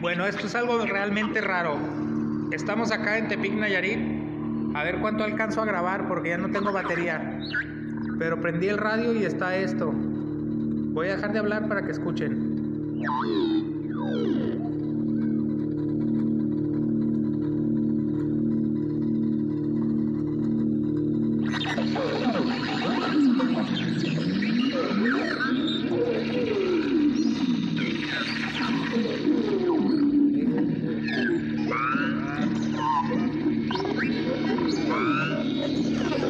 Bueno, esto es algo realmente raro. Estamos acá en Tepic Nayarit. A ver cuánto alcanzo a grabar porque ya no tengo batería. Pero prendí el radio y está esto. Voy a dejar de hablar para que escuchen.